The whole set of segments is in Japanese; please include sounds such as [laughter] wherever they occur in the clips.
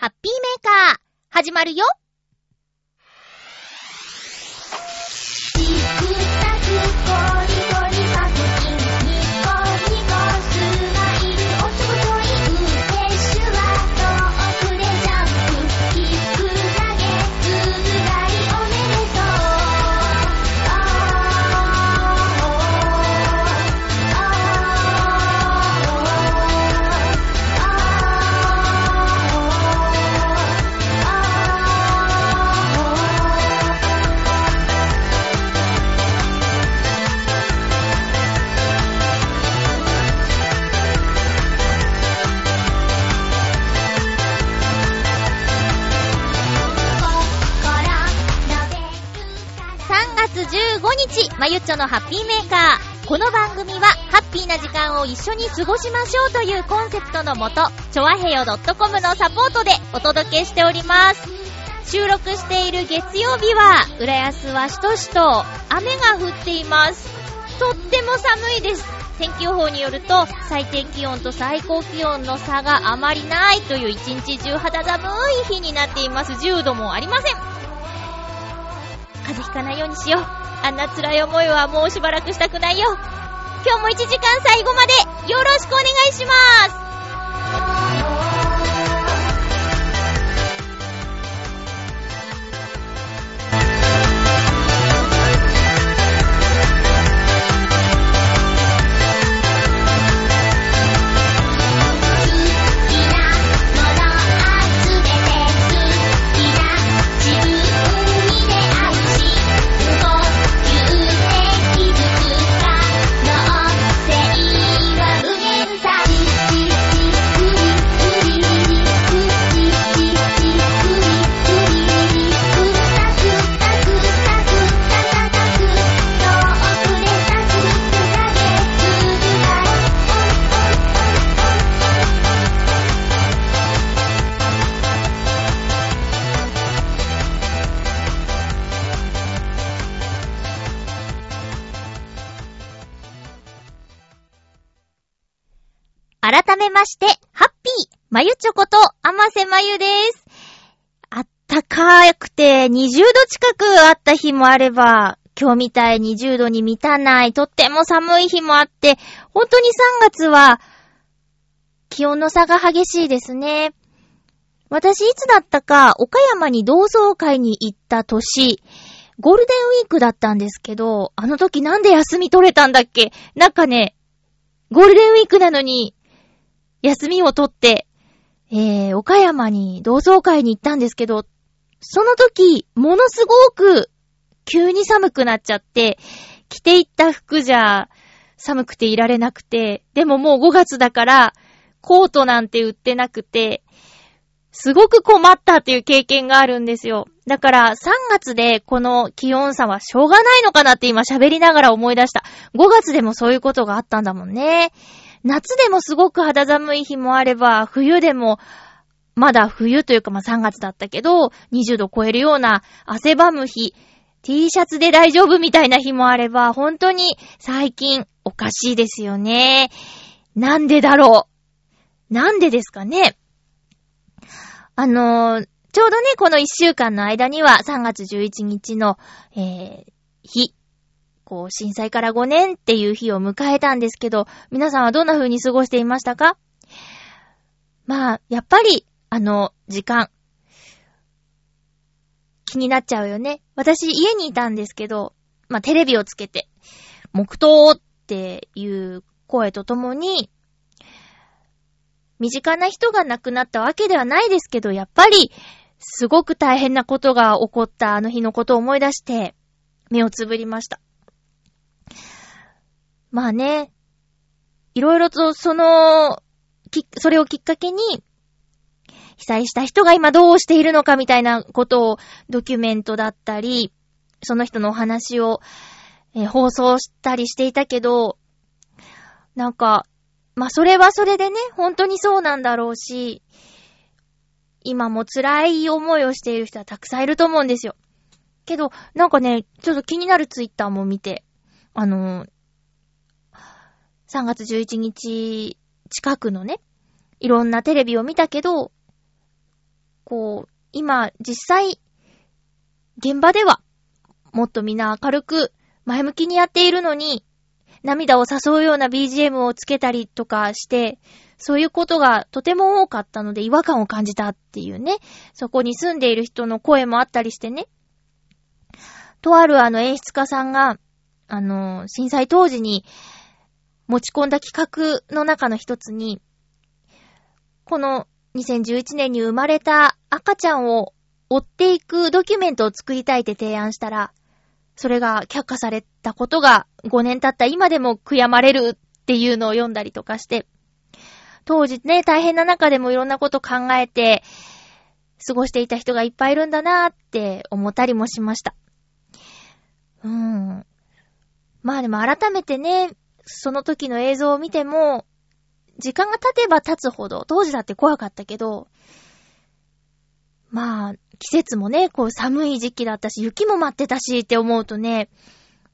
ハッピーメーカー、始まるよ。まゆっちょのハッピーメーカー。この番組は、ハッピーな時間を一緒に過ごしましょうというコンセプトのもと、ちょわへよ .com のサポートでお届けしております。収録している月曜日は、浦安はしとしと雨が降っています。とっても寒いです。天気予報によると、最低気温と最高気温の差があまりないという一日中肌寒い日になっています。10度もありません。風邪ひかないようにしよう。あんな辛い思いはもうしばらくしたくないよ。今日も1時間最後までよろしくお願いしますまして、ハッピーまゆちょこと、あませまゆです。あったかくて、20度近くあった日もあれば、今日みたい20度に満たない、とっても寒い日もあって、本当に3月は、気温の差が激しいですね。私、いつだったか、岡山に同窓会に行った年、ゴールデンウィークだったんですけど、あの時なんで休み取れたんだっけ？なんかね、ゴールデンウィークなのに、休みを取って、えー、岡山に同窓会に行ったんですけど、その時、ものすごく、急に寒くなっちゃって、着ていった服じゃ、寒くていられなくて、でももう5月だから、コートなんて売ってなくて、すごく困ったっていう経験があるんですよ。だから3月でこの気温差はしょうがないのかなって今喋りながら思い出した。5月でもそういうことがあったんだもんね。夏でもすごく肌寒い日もあれば、冬でも、まだ冬というかまあ3月だったけど、20度超えるような汗ばむ日、T シャツで大丈夫みたいな日もあれば、本当に最近おかしいですよね。なんでだろうなんでですかねあのー、ちょうどね、この1週間の間には3月11日の、えー、日、こう、震災から5年っていう日を迎えたんですけど、皆さんはどんな風に過ごしていましたか？まあ、やっぱり、あの、時間、気になっちゃうよね。私、家にいたんですけど、まあ、テレビをつけて、黙祷っていう声とともに、身近な人が亡くなったわけではないですけど、やっぱり、すごく大変なことが起こったあの日のことを思い出して、目をつぶりました。まあね、いろいろとその、き、それをきっかけに、被災した人が今どうしているのかみたいなことをドキュメントだったり、その人のお話を、えー放送したりしていたけど、なんか、まあそれはそれでね、本当にそうなんだろうし、今も辛い思いをしている人はたくさんいると思うんですよ。けど、なんかね、ちょっと気になるツイッターも見て、あのー3月11日近くのね、いろんなテレビを見たけど、こう、今、実際、現場では、もっとみんな明るく、前向きにやっているのに、涙を誘うような BGM をつけたりとかして、そういうことがとても多かったので違和感を感じたっていうね、そこに住んでいる人の声もあったりしてね。とあるあの演出家さんが、あの、震災当時に持ち込んだ企画の中の一つに、この2011年に生まれた赤ちゃんを追っていくドキュメントを作りたいって提案したら、それが却下されたことが5年経った今でも悔やまれるっていうのを読んだりとかして、当時ね、大変な中でもいろんなこと考えて、過ごしていた人がいっぱいいるんだなーって思ったりもしました。うーん。まあでも改めてね、その時の映像を見ても、時間が経てば経つほど、当時だって怖かったけど、まあ、季節もね、こう寒い時期だったし、雪も待ってたしって思うとね、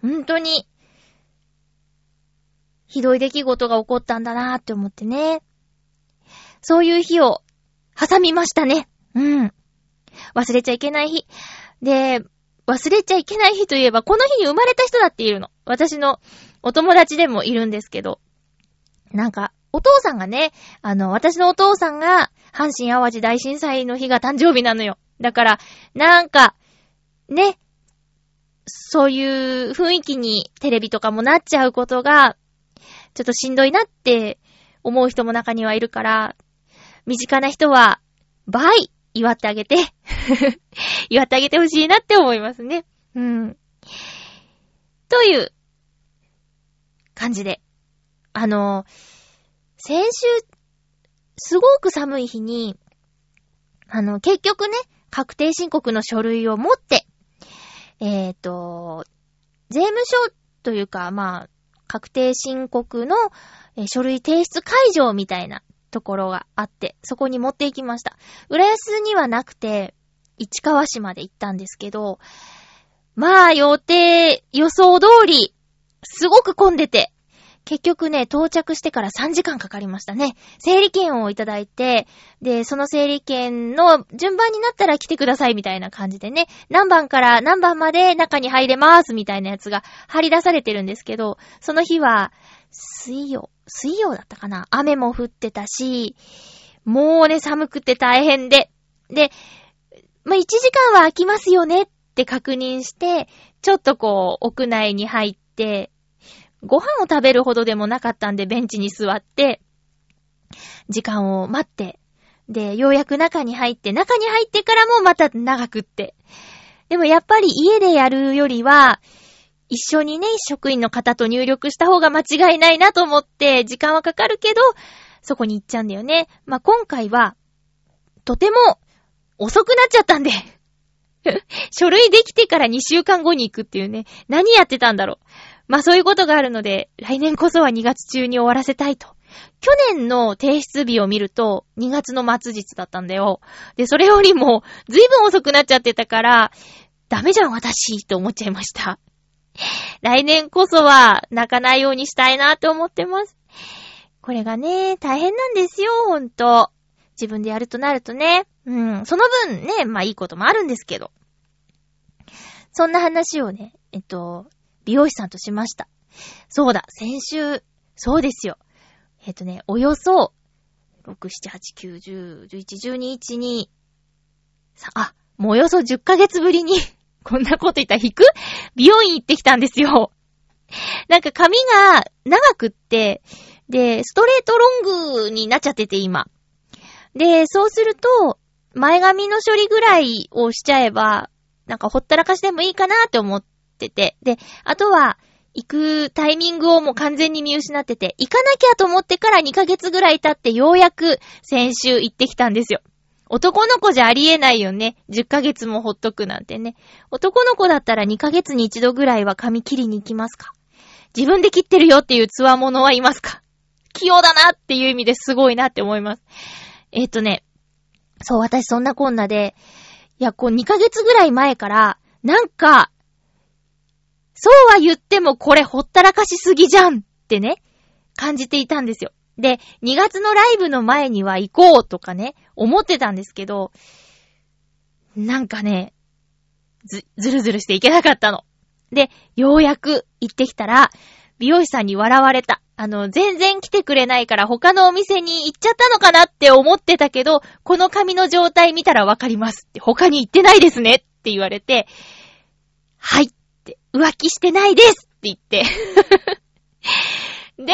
本当に、ひどい出来事が起こったんだなーって思ってね。そういう日を挟みましたね。うん。忘れちゃいけない日。で、忘れちゃいけない日といえば、この日に生まれた人だっているの。私のお友達でもいるんですけど。なんか、お父さんがね、あの、私のお父さんが、阪神淡路大震災の日が誕生日なのよ。だから、なんか、ね、そういう雰囲気にテレビとかもなっちゃうことが、ちょっとしんどいなって思う人も中にはいるから、身近な人は、倍、祝ってあげて [laughs] 祝ってあげてほしいなって思いますね。うん。という感じで。あの、先週、すごく寒い日に、あの、結局ね、確定申告の書類を持って、えっ、ー、と、税務署というか、まあ、確定申告の、書類提出会場みたいなところがあって、そこに持って行きました。浦安にはなくて、市川市まで行ったんですけど、まあ予定、予想通り、すごく混んでて、結局ね、到着してから3時間かかりましたね。整理券をいただいて、で、その整理券の順番になったら来てくださいみたいな感じでね、何番から何番まで中に入れますみたいなやつが貼り出されてるんですけど、その日は、水曜、水曜だったかな雨も降ってたし、もうね、寒くて大変で。で、まあ、1時間は空きますよねって確認して、ちょっとこう、屋内に入って、ご飯を食べるほどでもなかったんでベンチに座って、時間を待って、で、ようやく中に入って、中に入ってからもまた長くって。でもやっぱり家でやるよりは、一緒にね、職員の方と入力した方が間違いないなと思って、時間はかかるけど、そこに行っちゃうんだよね。まあ、今回は、とても遅くなっちゃったんで [laughs] 書類できてから2週間後に行くっていうね。何やってたんだろう。まあそういうことがあるので、来年こそは2月中に終わらせたいと。去年の提出日を見ると、2月の末日だったんだよ。で、それよりも、ずいぶん遅くなっちゃってたから、ダメじゃん、私、と思っちゃいました。来年こそは泣かないようにしたいなって思ってます。これがね、大変なんですよ、ほんと。自分でやるとなるとね。うん。その分ね、まあいいこともあるんですけど。そんな話をね、えっと、美容師さんとしました。そうだ、先週、そうですよ。えっとね、およそ、6、7、8、9、10、11、12、1、2、さ、あ、もうおよそ10ヶ月ぶりに [laughs] こんなこと言ったら引く？美容院行ってきたんですよ。なんか髪が長くって、で、ストレートロングになっちゃってて今。で、そうすると、前髪の処理ぐらいをしちゃえば、なんかほったらかしてもいいかなって思ってて。で、あとは、行くタイミングをもう完全に見失ってて、行かなきゃと思ってから2ヶ月ぐらい経ってようやく先週行ってきたんですよ。男の子じゃありえないよね。10ヶ月もほっとくなんてね。男の子だったら2ヶ月に一度ぐらいは髪切りに行きますか自分で切ってるよっていうツア者はいますか器用だなっていう意味ですごいなって思います。えっ、ー、とね、そう、私そんなこんなで、いや、こう2ヶ月ぐらい前から、なんか、そうは言ってもこれほったらかしすぎじゃんってね、感じていたんですよ。で、2月のライブの前には行こうとかね、思ってたんですけど、なんかね、ず、ずるずるしていけなかったの。で、ようやく行ってきたら、美容師さんに笑われた。あの、全然来てくれないから他のお店に行っちゃったのかなって思ってたけど、この髪の状態見たらわかりますって、他に行ってないですねって言われて、はい、浮気してないですって言って。[laughs] でも、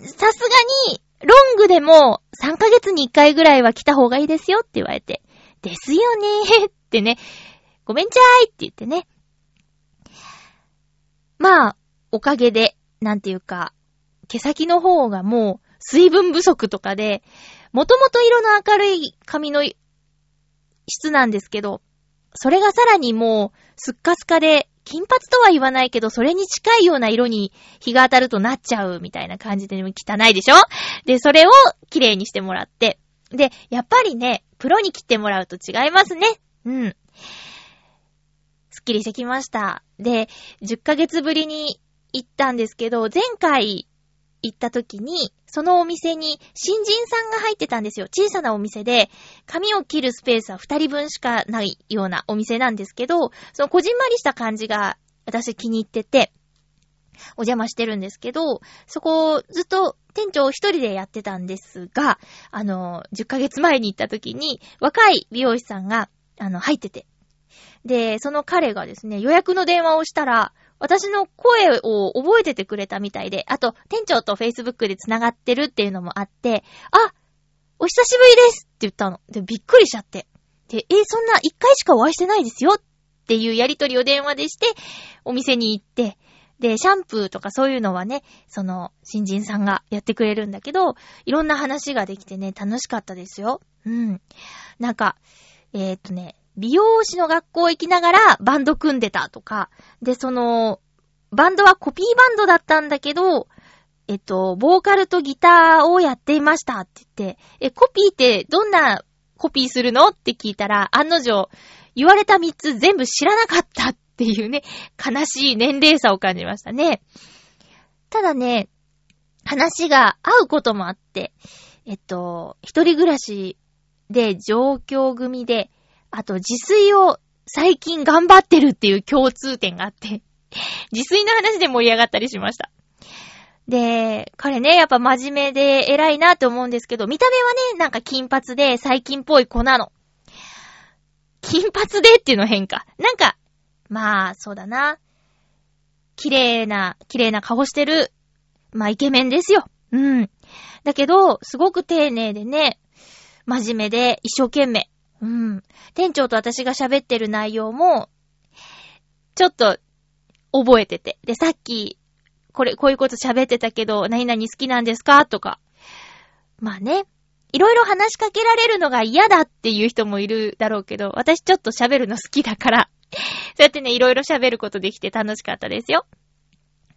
さすがに、ロングでも3ヶ月に1回ぐらいは来た方がいいですよって言われて、ですよねーってね、ごめんちゃーいって言ってね。まあ、おかげで、なんていうか、毛先の方がもう水分不足とかで、もともと色の明るい髪の質なんですけど、それがさらにもうすっかすかで、金髪とは言わないけど、それに近いような色に日が当たるとなっちゃうみたいな感じで汚いでしょ？で、それを綺麗にしてもらって。で、やっぱりね、プロに切ってもらうと違いますね。うん。すっきりしてきました。で、10ヶ月ぶりに行ったんですけど、前回行った時に、そのお店に新人さんが入ってたんですよ。小さなお店で、髪を切るスペースは2人分しかないようなお店なんですけど、そのこじんまりした感じが私気に入ってて、お邪魔してるんですけど、そこをずっと店長一人でやってたんですが、あの、10ヶ月前に行った時に、若い美容師さんが、あの、入ってて。で、その彼がですね、予約の電話をしたら、私の声を覚えててくれたみたいで、あと、店長と Facebook で繋がってるっていうのもあって、あ、お久しぶりですって言ったの。で、びっくりしちゃって。で、えそんな一回しかお会いしてないですよっていうやりとりを電話でして、お店に行って、で、シャンプーとかそういうのはね、その、新人さんがやってくれるんだけど、いろんな話ができてね、楽しかったですよ。うん。なんか、えー、っとね、美容師の学校行きながらバンド組んでたとか、で、その、バンドはコピーバンドだったんだけど、えっと、ボーカルとギターをやっていましたって言って、え、コピーってどんなコピーするのって聞いたら、案の定、言われた3つ全部知らなかったっていうね、悲しい年齢差を感じましたね。ただね、話が合うこともあって、えっと、一人暮らしで上京組で、あと自炊を最近頑張ってるっていう共通点があって、[laughs] 自炊の話で盛り上がったりしました。で、彼ね、やっぱ真面目で偉いなって思うんですけど、見た目はね、なんか金髪で最近っぽい子なの。金髪でっていうの変か。なんか、まあ、そうだな。綺麗な、綺麗な顔してる。まあ、イケメンですよ。うん。だけど、すごく丁寧でね、真面目で一生懸命。うん。店長と私が喋ってる内容も、ちょっと、覚えてて。で、さっき、これ、こういうこと喋ってたけど、何々好きなんですか？とか。まあね。いろいろ話しかけられるのが嫌だっていう人もいるだろうけど、私ちょっと喋るの好きだから、[laughs] そうやってね、いろいろ喋ることできて楽しかったですよ。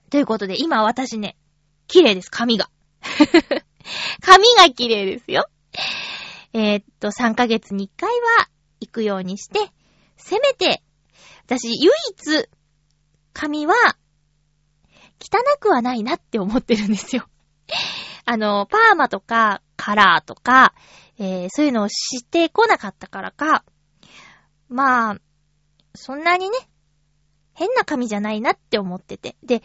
ということで、今私ね、綺麗です、髪が。[laughs] 髪が綺麗ですよ。えー、っと、3ヶ月に1回は行くようにして、せめて、私、唯一、髪は、汚くはないなって思ってるんですよ。[laughs] あの、パーマとか、カラーとか、えー、そういうのをしてこなかったからか、まあ、そんなにね、変な髪じゃないなって思ってて。で、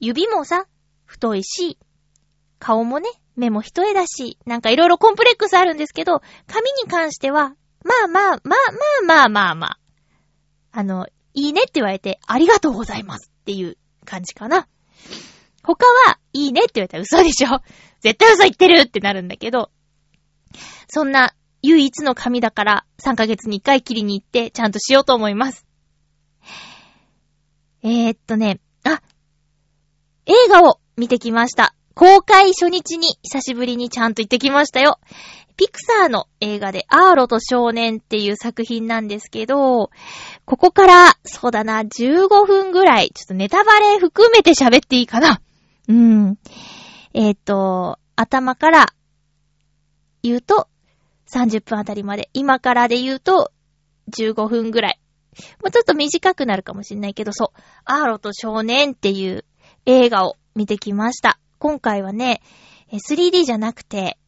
指もさ、太いし、顔もね、目も一重だし、なんかいろいろコンプレックスあるんですけど、髪に関しては、まあまあ、まあまあまあまあまあ。あの、いいねって言われて、ありがとうございますっていう感じかな。他は、いいねって言われたら嘘でしょ [laughs] 絶対嘘言ってるってなるんだけど、そんな唯一の髪だから3ヶ月に1回切りに行ってちゃんとしようと思います。えー、っとね、あ、映画を見てきました。公開初日に久しぶりにちゃんと行ってきましたよ。ピクサーの映画でアーロと少年っていう作品なんですけど、ここから、そうだな、15分ぐらい、ちょっとネタバレ含めて喋っていいかな。うん。えっ、ー、と、頭から言うと30分あたりまで。今からで言うと15分ぐらい。もうちょっと短くなるかもしんないけど、そう。アーロと少年っていう映画を見てきました。今回はね、3D じゃなくて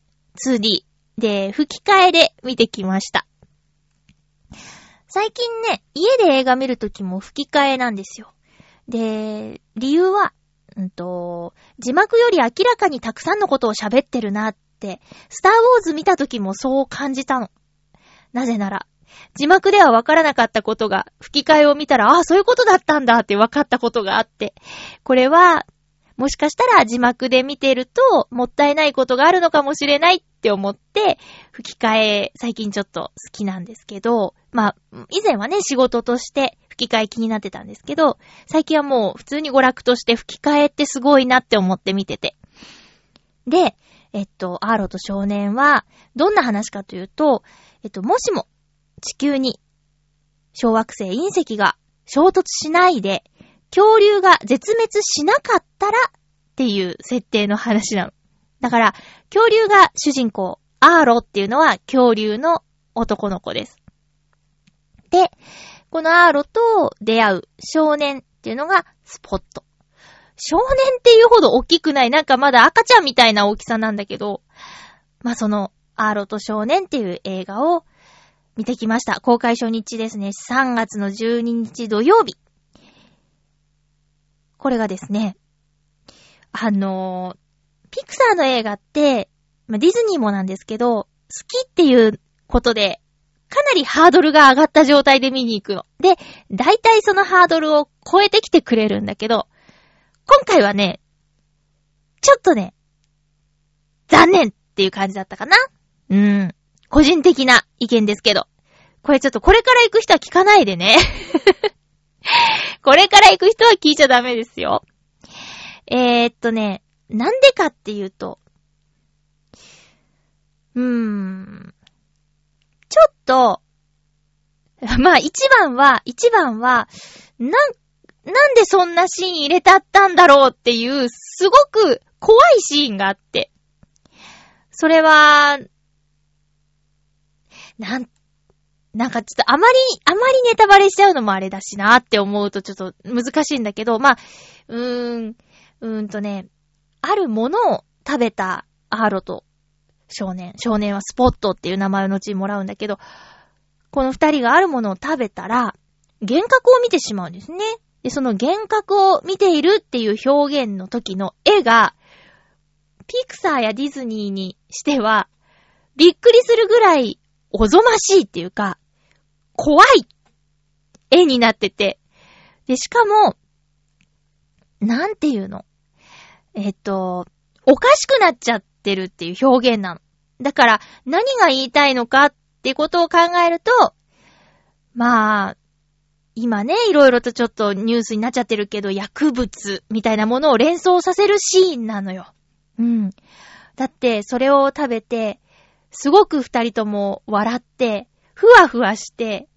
2D で吹き替えで見てきました。最近ね、家で映画見るときも吹き替えなんですよ。で、理由は、うんと、字幕より明らかにたくさんのことを喋ってるなって、スターウォーズ見たときもそう感じたの。なぜなら、字幕ではわからなかったことが、吹き替えを見たら、ああ、そういうことだったんだって分かったことがあって、これは、もしかしたら字幕で見てると、もったいないことがあるのかもしれないって思って、吹き替え、最近ちょっと好きなんですけど、まあ、以前はね、仕事として吹き替え気になってたんですけど、最近はもう普通に娯楽として吹き替えってすごいなって思って見てて。で、えっと、アーロと少年は、どんな話かというと、えっと、もしも、地球に、小惑星隕石が衝突しないで、恐竜が絶滅しなかったらっていう設定の話なの。だから、恐竜が主人公、アーロっていうのは恐竜の男の子です。で、このアーロと出会う少年っていうのがスポット。少年っていうほど大きくない、なんかまだ赤ちゃんみたいな大きさなんだけど、まあ、その、アーロと少年っていう映画を見てきました。公開初日ですね。3月の12日土曜日。これがですね、あの、ピクサーの映画って、ま、ディズニーもなんですけど、好きっていうことで、かなりハードルが上がった状態で見に行くの。で、大体そのハードルを超えてきてくれるんだけど、今回はね、ちょっとね、残念っていう感じだったかなうん。個人的な意見ですけど。これちょっとこれから行く人は聞かないでね。[laughs] これから行く人は聞いちゃダメですよ。えー、っとね、なんでかっていうと、うーん。ちょっと、[laughs] まあ一番は、一番は、なん、なんでそんなシーン入れたったんだろうっていう、すごく怖いシーンがあって。それは、なん、なんかちょっとあまり、あまりネタバレしちゃうのもあれだしなって思うとちょっと難しいんだけど、まあ、うーん、うーんとね、あるものを食べたアーロと少年。少年はスポットっていう名前を後にもらうんだけど、この二人があるものを食べたら、幻覚を見てしまうんですね。で、その幻覚を見ているっていう表現の時の絵が、ピクサーやディズニーにしては、びっくりするぐらいおぞましいっていうか、怖い絵になってて。で、しかも、なんていうの？えっと、おかしくなっちゃってるっていう表現なの。だから、何が言いたいのかってことを考えると、まあ、今ね、いろいろとちょっとニュースになっちゃってるけど、薬物みたいなものを連想させるシーンなのよ。うん。だって、それを食べて、すごく二人とも笑って、ふわふわして、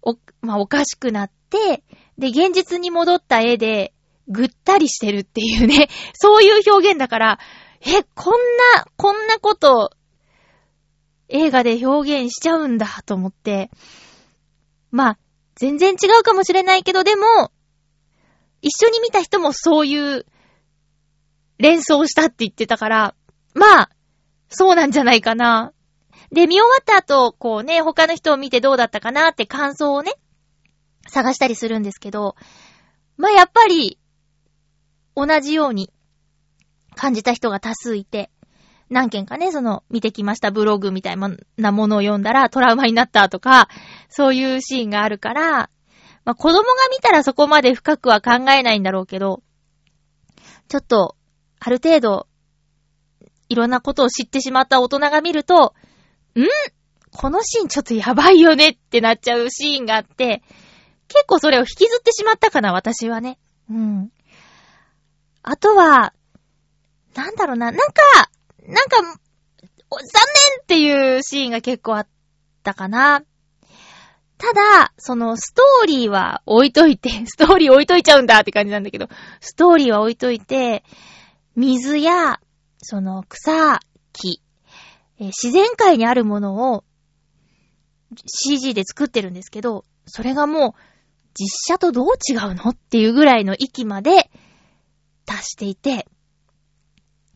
お、まあ、おかしくなって、で、現実に戻った絵で、ぐったりしてるっていうね、[laughs] そういう表現だから、え、こんな、こんなこと、映画で表現しちゃうんだと思って、まあ、全然違うかもしれないけど、でも、一緒に見た人もそういう連想したって言ってたから、まあ、そうなんじゃないかな。で、見終わった後、こうね、他の人を見てどうだったかなって感想をね、探したりするんですけど、まあやっぱり、同じように感じた人が多数いて、何件かね、その、見てきましたブログみたいなものを読んだらトラウマになったとか、そういうシーンがあるから、まあ子供が見たらそこまで深くは考えないんだろうけど、ちょっと、ある程度、いろんなことを知ってしまった大人が見ると、んこのシーンちょっとやばいよねってなっちゃうシーンがあって、結構それを引きずってしまったかな、私はね。うん。あとは、なんだろうな、なんか、なんか、残念っていうシーンが結構あったかな。ただ、そのストーリーは置いといて、[laughs] ストーリー置いといちゃうんだって感じなんだけど、ストーリーは置いといて、水や、その草、木、えー、自然界にあるものを CG で作ってるんですけど、それがもう実写とどう違うのっていうぐらいの域まで達していて、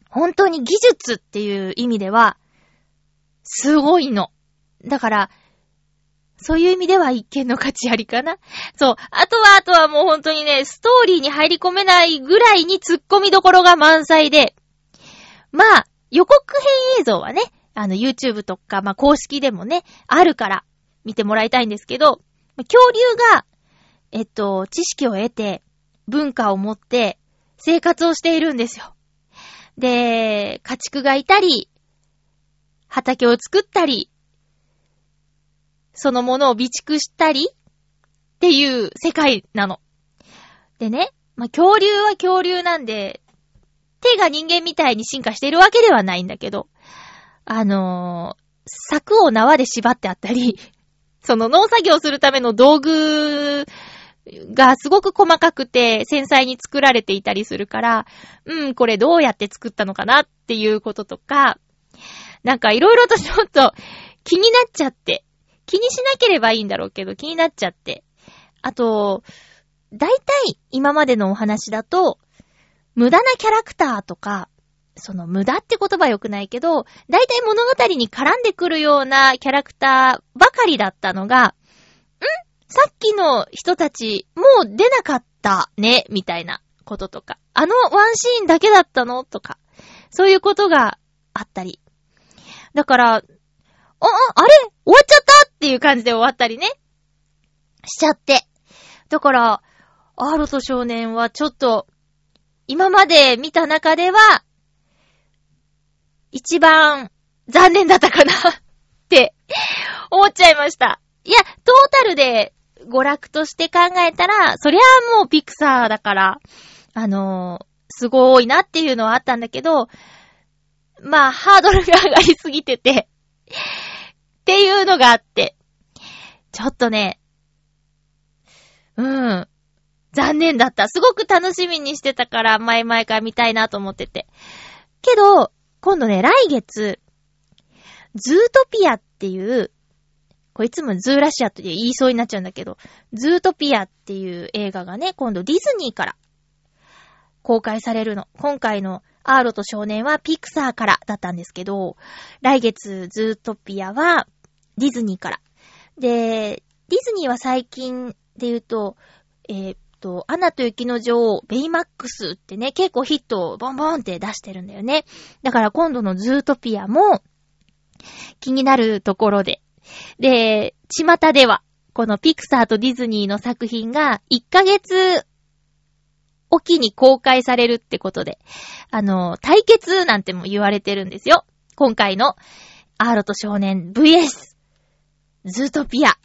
本当に技術っていう意味では、すごいの。だから、そういう意味では一見の価値ありかな。そう。あとは、あとはもう本当にね、ストーリーに入り込めないぐらいに突っ込みどころが満載で、まあ、予告編映像はね、あの、YouTube とか、まあ、公式でもね、あるから、見てもらいたいんですけど、恐竜が、えっと、知識を得て、文化を持って、生活をしているんですよ。で、家畜がいたり、畑を作ったり、そのものを備蓄したりっていう世界なの。でね、まあ、恐竜は恐竜なんで、手が人間みたいに進化しているわけではないんだけど、あのー、柵を縄で縛ってあったり、[laughs] その農作業するための道具がすごく細かくて繊細に作られていたりするから、うん、これどうやって作ったのかなっていうこととか、なんかいろいろとちょっと気になっちゃって、気にしなければいいんだろうけど気になっちゃって。あと、大体今までのお話だと、無駄なキャラクターとか、その無駄って言葉良くないけど、大体物語に絡んでくるようなキャラクターばかりだったのが、ん？さっきの人たち、もう出なかったね、みたいなこととか。あのワンシーンだけだったのとか。そういうことがあったり。だから、あ、あ、れ？終わっちゃった？っていう感じで終わったりね。しちゃって。だから、アーロと少年はちょっと、今まで見た中では、一番残念だったかな [laughs] って思っちゃいました。いや、トータルで娯楽として考えたら、そりゃもうピクサーだから、あのー、すごいなっていうのはあったんだけど、まあ、ハードルが上がりすぎててっていうのがあって、ちょっとね、うん、残念だった。すごく楽しみにしてたから、前々から見たいなと思ってて。けど、今度ね、来月、ズートピアっていう、こいつもズーラシアって言いそうになっちゃうんだけど、ズートピアっていう映画がね、今度ディズニーから公開されるの。今回のアーロと少年はピクサーからだったんですけど、来月ズートピアはディズニーから。で、ディズニーは最近で言うと、えー、と、アナと雪の女王、ベイマックスってね、結構ヒットをボンボンって出してるんだよね。だから今度のズートピアも気になるところで。で、巷では、このピクサーとディズニーの作品が1ヶ月おきに公開されるってことで、あの、対決なんても言われてるんですよ。今回のアーロと少年 VS ズートピア。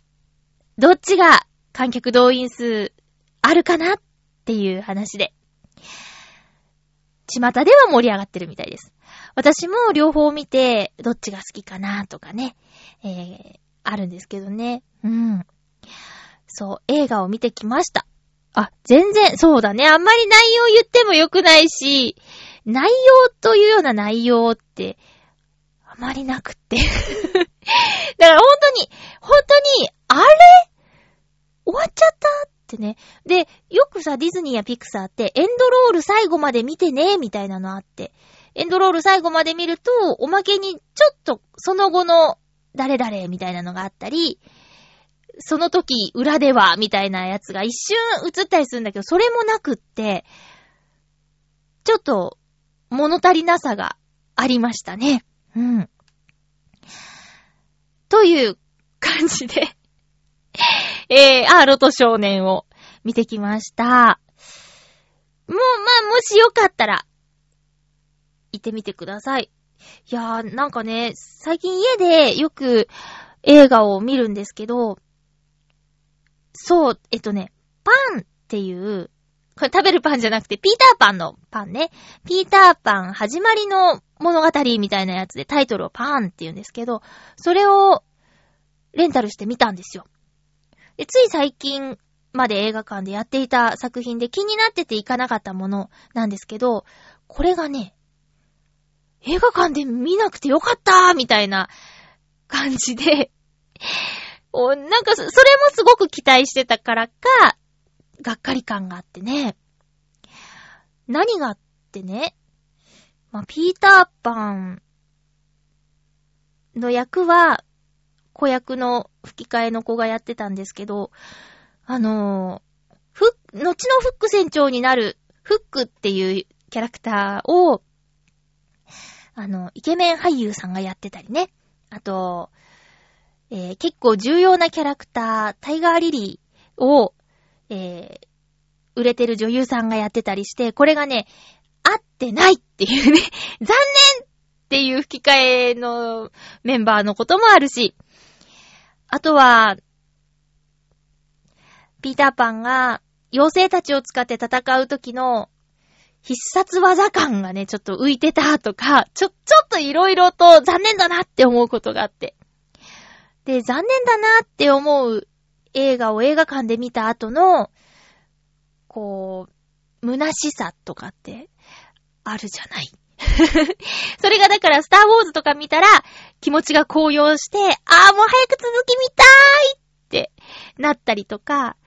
どっちが観客動員数あるかなっていう話で。巷では盛り上がってるみたいです。私も両方見て、どっちが好きかなとかね、えー、あるんですけどね。うん。そう、映画を見てきました。あ、全然、そうだね。あんまり内容言ってもよくないし、内容というような内容って、あまりなくって [laughs] だから本当に、本当に、あれ？終わっちゃった？ってね。で、よくさ、ディズニーやピクサーって、エンドロール最後まで見てね、みたいなのあって。エンドロール最後まで見ると、おまけにちょっとその後の誰々みたいなのがあったり、その時裏ではみたいなやつが一瞬映ったりするんだけど、それもなくって、ちょっと物足りなさがありましたね。うん。という感じでえー、アーロと少年を見てきました。もう、まあ、もしよかったら、行ってみてください。いやー、なんかね、最近家でよく映画を見るんですけど、そう、えっとね、パンっていう、これ食べるパンじゃなくて、ピーターパンのパンね。ピーターパン始まりの物語みたいなやつでタイトルをパンって言うんですけど、それをレンタルしてみたんですよ。で、つい最近まで映画館でやっていた作品で気になってて行かなかったものなんですけど、これがね、映画館で見なくてよかったみたいな感じで、[laughs] なんかそ、それもすごく期待してたからか、がっかり感があってね。何があってね、まあ、ピーターパンの役は、子役の吹き替えの子がやってたんですけど、あのー、ふ、後のフック船長になるフックっていうキャラクターを、あの、イケメン俳優さんがやってたりね。あと、えー、結構重要なキャラクター、タイガーリリーを、えー、売れてる女優さんがやってたりして、これがね、合ってないっていうね、[laughs] 残念っていう吹き替えのメンバーのこともあるし、あとは、ピーターパンが妖精たちを使って戦う時の必殺技感がね、ちょっと浮いてたとか、ちょ、ちょっと色々と残念だなって思うことがあって。で、残念だなって思う映画を映画館で見た後の、こう、虚しさとかってあるじゃない？[laughs] それがだからスターウォーズとか見たら気持ちが高揚して、ああ、もう早く続き見たいってなったりとか、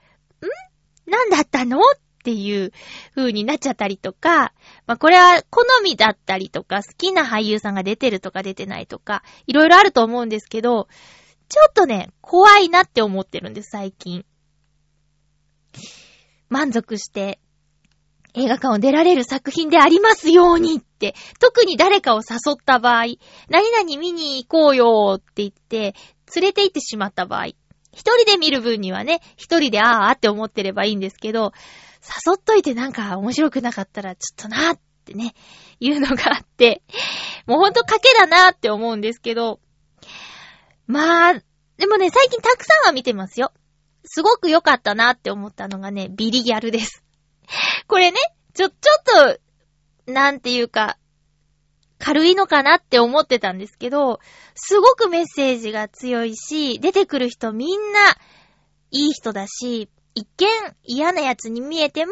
ん？なんだったの？っていう風になっちゃったりとか、まあこれは好みだったりとか、好きな俳優さんが出てるとか出てないとか、いろいろあると思うんですけど、ちょっとね、怖いなって思ってるんです、最近。満足して。映画館を出られる作品でありますようにって、特に誰かを誘った場合、何々見に行こうよって言って、連れて行ってしまった場合、一人で見る分にはね、一人であーあって思ってればいいんですけど、誘っといてなんか面白くなかったらちょっとなってね、いうのがあって、もうほんと賭けだなって思うんですけど、まあ、でもね、最近たくさんは見てますよ。すごく良かったなって思ったのがね、ビリギャルです。[laughs] これね、ちょ、ちょっと、なんていうか、軽いのかなって思ってたんですけど、すごくメッセージが強いし、出てくる人みんな、いい人だし、一見嫌な奴に見えても、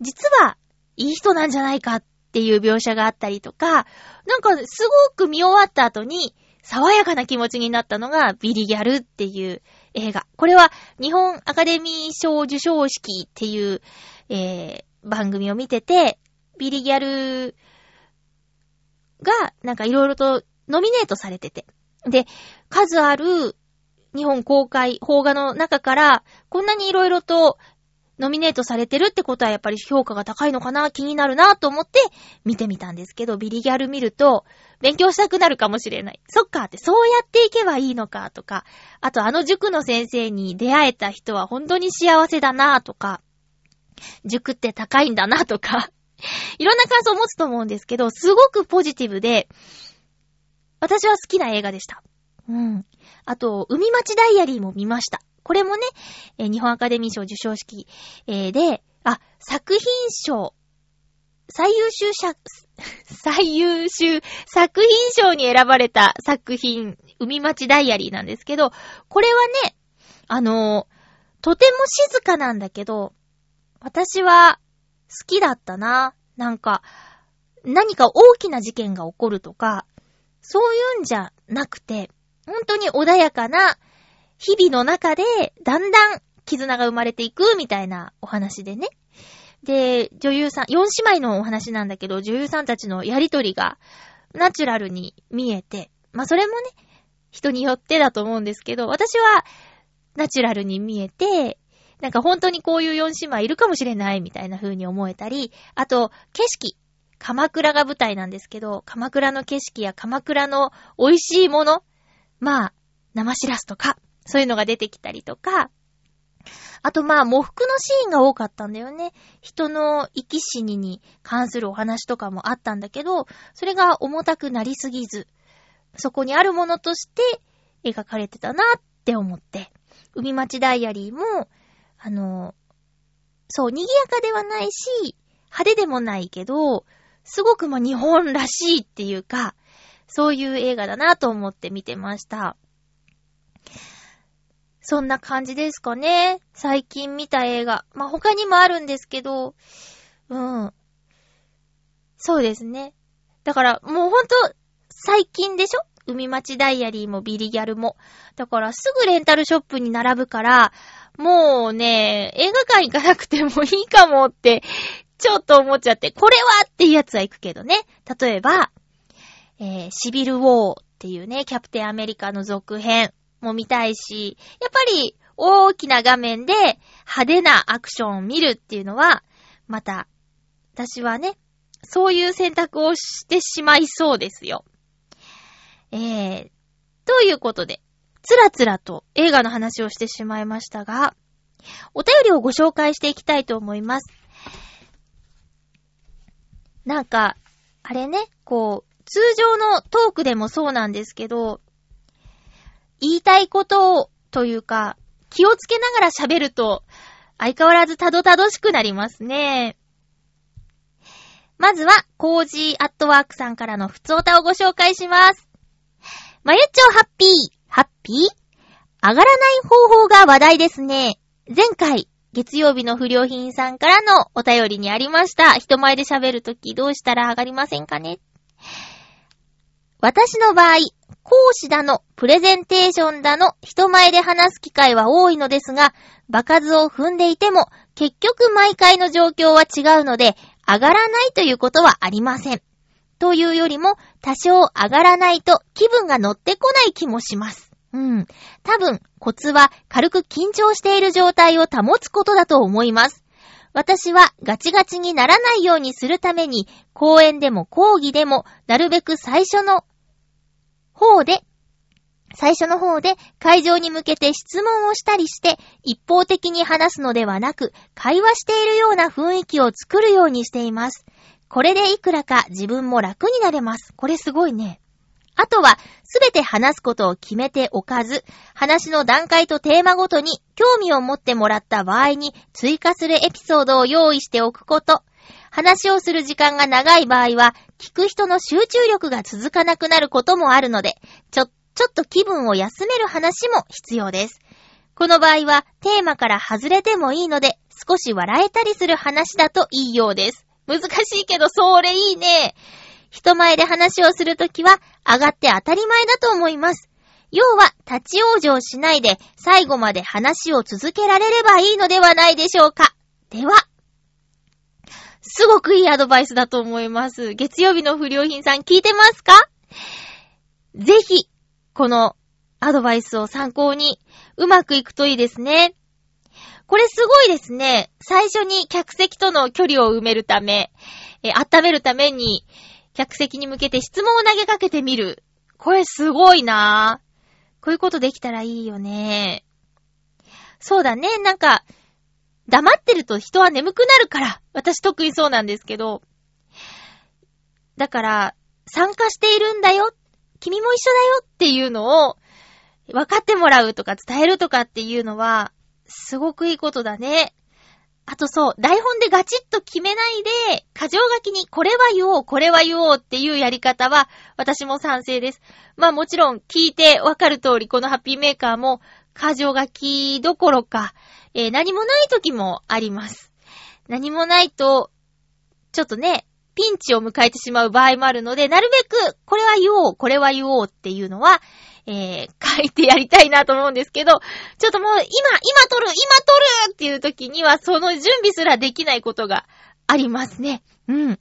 実はいい人なんじゃないかっていう描写があったりとか、なんかすごく見終わった後に、爽やかな気持ちになったのがビリギャルっていう映画。これは日本アカデミー賞受賞式っていう、えー、番組を見てて、ビリギャルが、なんかいろいろとノミネートされてて。で、数ある日本公開邦画の中から、こんなにいろいろとノミネートされてるってことはやっぱり評価が高いのかな気になるなと思って見てみたんですけど、ビリギャル見ると勉強したくなるかもしれない。そっかって、そうやっていけばいいのかとか、あとあの塾の先生に出会えた人は本当に幸せだなとか、塾って高いんだなとか [laughs] いろんな感想を持つと思うんですけど、すごくポジティブで、私は好きな映画でした。うん。あと、海町ダイアリーも見ました。これもね、えー、日本アカデミー賞受賞式、えー、で、あ、作品賞、最優秀者、最優秀作品賞に選ばれた作品、海町ダイアリーなんですけど、これはね、あの、とても静かなんだけど、私は好きだったな。なんか、何か大きな事件が起こるとか、そういうんじゃなくて、本当に穏やかな日々の中で、だんだん絆が生まれていくみたいなお話でね。で、女優さん、四姉妹のお話なんだけど、女優さんたちのやりとりがナチュラルに見えて、まあそれもね、人によってだと思うんですけど、私はナチュラルに見えて、なんか本当にこういう四姉妹いるかもしれないみたいな風に思えたり、あと、景色。鎌倉が舞台なんですけど、鎌倉の景色や鎌倉の美味しいもの、まあ、生しらすとか、そういうのが出てきたりとか、あとまあ、喪服のシーンが多かったんだよね。人の生き死にに関するお話とかもあったんだけど、それが重たくなりすぎず、そこにあるものとして描かれてたなって思って、海町ダイアリーも、あの、そう、賑やかではないし、派手でもないけど、すごくも日本らしいっていうか、そういう映画だなと思って見てました。そんな感じですかね。最近見た映画。まあ、他にもあるんですけど、うん。そうですね。だから、もうほんと、最近でしょ？海町ダイアリーもビリギャルも。だからすぐレンタルショップに並ぶから、もうね、映画館行かなくてもいいかもって、ちょっと思っちゃって、これはっていうやつは行くけどね。例えば、えー、シビルウォーっていうね、キャプテンアメリカの続編。も見たいし、やっぱり大きな画面で派手なアクションを見るっていうのは、また、私はね、そういう選択をしてしまいそうですよ。えー、ということで、つらつらと映画の話をしてしまいましたが、お便りをご紹介していきたいと思います。なんか、あれね、こう、通常のトークでもそうなんですけど、言いたいことを、というか、気をつけながら喋ると、相変わらずたどたどしくなりますね。まずは、コージーアットワークさんからの普通歌をご紹介します。まゆっちょハッピー、ハッピー？上がらない方法が話題ですね。前回、月曜日の不良品さんからのお便りにありました。人前で喋るときどうしたら上がりませんかね私の場合、講師だの、プレゼンテーションだの、人前で話す機会は多いのですが、場数を踏んでいても、結局毎回の状況は違うので、上がらないということはありません。というよりも、多少上がらないと気分が乗ってこない気もします。うん。多分、コツは軽く緊張している状態を保つことだと思います。私はガチガチにならないようにするために、講演でも講義でも、なるべく最初の方で、最初の方で会場に向けて質問をしたりして、一方的に話すのではなく、会話しているような雰囲気を作るようにしています。これでいくらか自分も楽になれます。これすごいね。あとは、すべて話すことを決めておかず、話の段階とテーマごとに興味を持ってもらった場合に追加するエピソードを用意しておくこと。話をする時間が長い場合は、聞く人の集中力が続かなくなることもあるので、ちょ、ちょっと気分を休める話も必要です。この場合は、テーマから外れてもいいので、少し笑えたりする話だといいようです。難しいけど、それいいね。人前で話をするときは、上がって当たり前だと思います。要は、立ち往生しないで、最後まで話を続けられればいいのではないでしょうか。では、すごくいいアドバイスだと思います。月曜日の不良品さん聞いてますか？ぜひ、このアドバイスを参考に、うまくいくといいですね。これすごいですね。最初に客席との距離を埋めるため、え温めるために、客席に向けて質問を投げかけてみる。これすごいなぁ。こういうことできたらいいよね。そうだね。なんか、黙ってると人は眠くなるから、私特にそうなんですけど。だから、参加しているんだよ。君も一緒だよっていうのを、分かってもらうとか伝えるとかっていうのは、すごくいいことだね。あとそう、台本でガチッと決めないで、過剰書きにこれは言おう、これは言おうっていうやり方は、私も賛成です。まあもちろん聞いてわかる通り、このハッピーメーカーも、過剰書きどころか、えー、何もない時もあります。何もないと、ちょっとね、ピンチを迎えてしまう場合もあるので、なるべく、これは言おう、これは言おうっていうのは、えー、書いてやりたいなと思うんですけど、ちょっともう今、今撮る、今撮るっていう時には、その準備すらできないことがありますね。うん。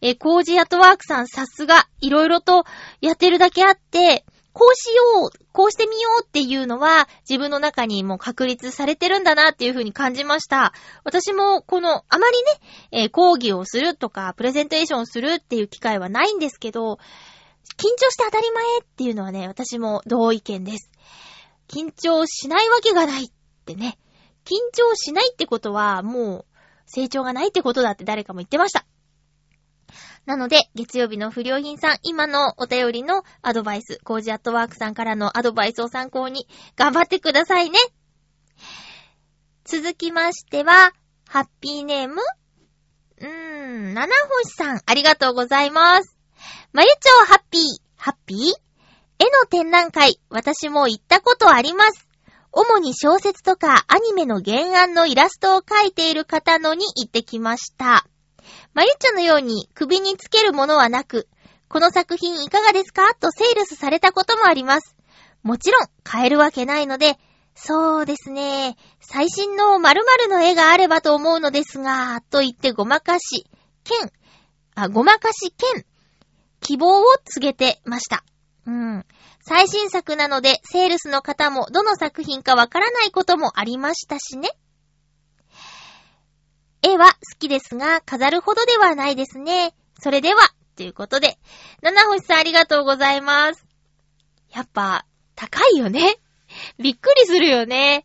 えー、コージアトワークさんさすが、いろいろとやってるだけあって、こうしよう、こうしてみようっていうのは自分の中にも確立されてるんだなっていうふうに感じました。私もこの、あまりね、えー、講義をするとか、プレゼンテーションするっていう機会はないんですけど、緊張して当たり前っていうのはね、私も同意見です。緊張しないわけがないってね。緊張しないってことは、もう、成長がないってことだって誰かも言ってました。なので、月曜日の不良品さん、今のお便りのアドバイス、コージアットワークさんからのアドバイスを参考に頑張ってくださいね。続きましては、ハッピーネームうーん、七星さん、ありがとうございます。まゆちょハッピー、ハッピー？絵の展覧会、私も行ったことあります。主に小説とかアニメの原案のイラストを描いている方のに行ってきました。まゆちょのように首につけるものはなく、この作品いかがですか？とセールスされたこともあります。もちろん買えるわけないので、そうですね、最新の〇〇の絵があればと思うのですが、と言ってごまかし、剣、あ、ごまかし剣、希望を告げてました。うん。最新作なので、セールスの方もどの作品かわからないこともありましたしね。絵は好きですが、飾るほどではないですね。それでは、ということで、七星さんありがとうございます。やっぱ、高いよね。びっくりするよね。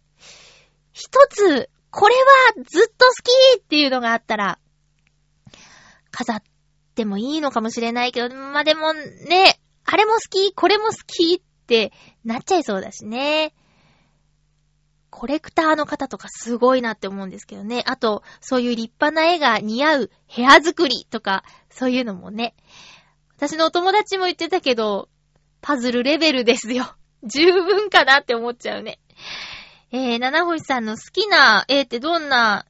一つ、これはずっと好きっていうのがあったら、飾ってもいいのかもしれないけど、まあ、でもね、あれも好き、これも好きってなっちゃいそうだしね。コレクターの方とかすごいなって思うんですけどね。あと、そういう立派な絵が似合う部屋作りとか、そういうのもね。私のお友達も言ってたけど、パズルレベルですよ。[laughs] 十分かなって思っちゃうね。えー、七星さんの好きな絵ってどんな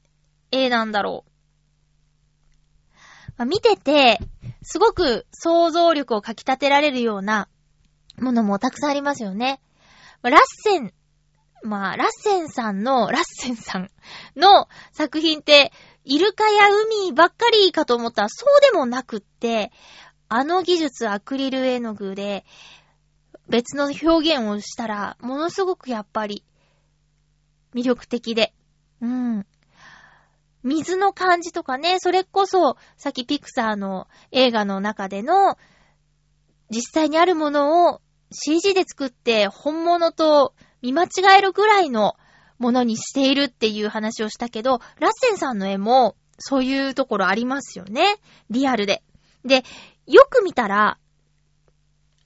絵なんだろう？まあ、見てて、すごく想像力をかき立てられるようなものもたくさんありますよね。ラッセンまあ、ラッセンさんの、ラッセンさんの作品って、イルカや海ばっかりかと思ったらそうでもなくって、あの技術アクリル絵の具で別の表現をしたら、ものすごくやっぱり魅力的で。うん。水の感じとかね、それこそ、さっきピクサーの映画の中での、実際にあるものを CG で作って本物と見間違えるぐらいのものにしているっていう話をしたけど、ラッセンさんの絵もそういうところありますよね。リアルで。で、よく見たら、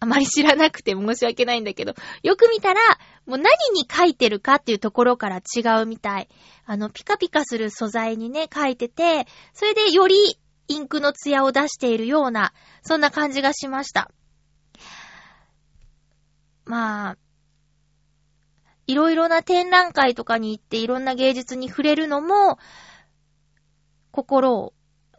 あまり知らなくて申し訳ないんだけど、よく見たら、もう何に書いてるかっていうところから違うみたい。あの、ピカピカする素材にね、書いてて、それでよりインクのツヤを出しているような、そんな感じがしました。まあ、いろいろな展覧会とかに行っていろんな芸術に触れるのも、心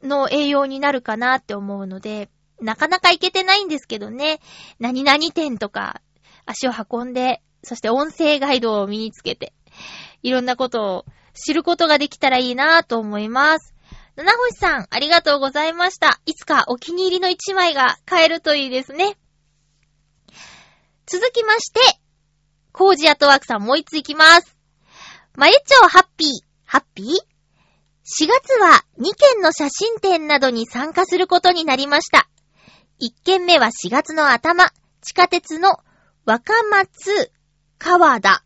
の栄養になるかなって思うので、なかなか行けてないんですけどね、何々店とか足を運んで、そして音声ガイドを身につけて、いろんなことを知ることができたらいいなと思います。七星さん、ありがとうございました。いつかお気に入りの一枚が買えるといいですね。続きまして、コージアトワークさんもう一ついきます。まゆちょうハッピー、ハッピー ?4 月は2件の写真展などに参加することになりました。1件目は4月の頭、地下鉄の若松川田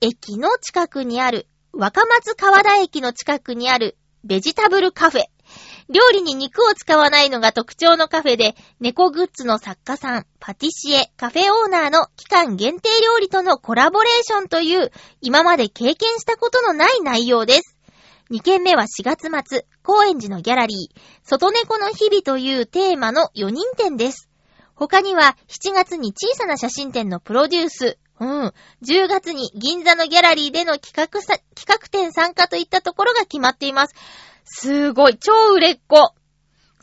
駅の近くにある、若松川田駅の近くにあるベジタブルカフェ。料理に肉を使わないのが特徴のカフェで、猫グッズの作家さん、パティシエ、カフェオーナーの期間限定料理とのコラボレーションという、今まで経験したことのない内容です。2件目は4月末、高円寺のギャラリー、外猫の日々というテーマの4人展です。他には7月に小さな写真展のプロデュース、うん。10月に銀座のギャラリーでの企画さ、企画展参加といったところが決まっています。すごい、超売れっ子。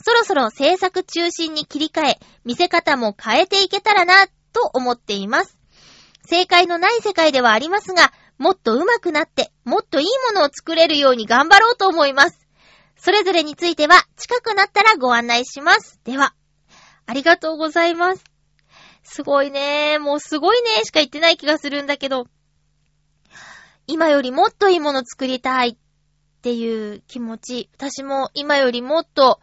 そろそろ制作中心に切り替え、見せ方も変えていけたらな、と思っています。正解のない世界ではありますが、もっと上手くなって、もっといいものを作れるように頑張ろうと思います。それぞれについては、近くなったらご案内します。では、ありがとうございます。すごいねもうすごいねしか言ってない気がするんだけど、今よりもっといいもの作りたいっっていう気持ち。私も今よりもっと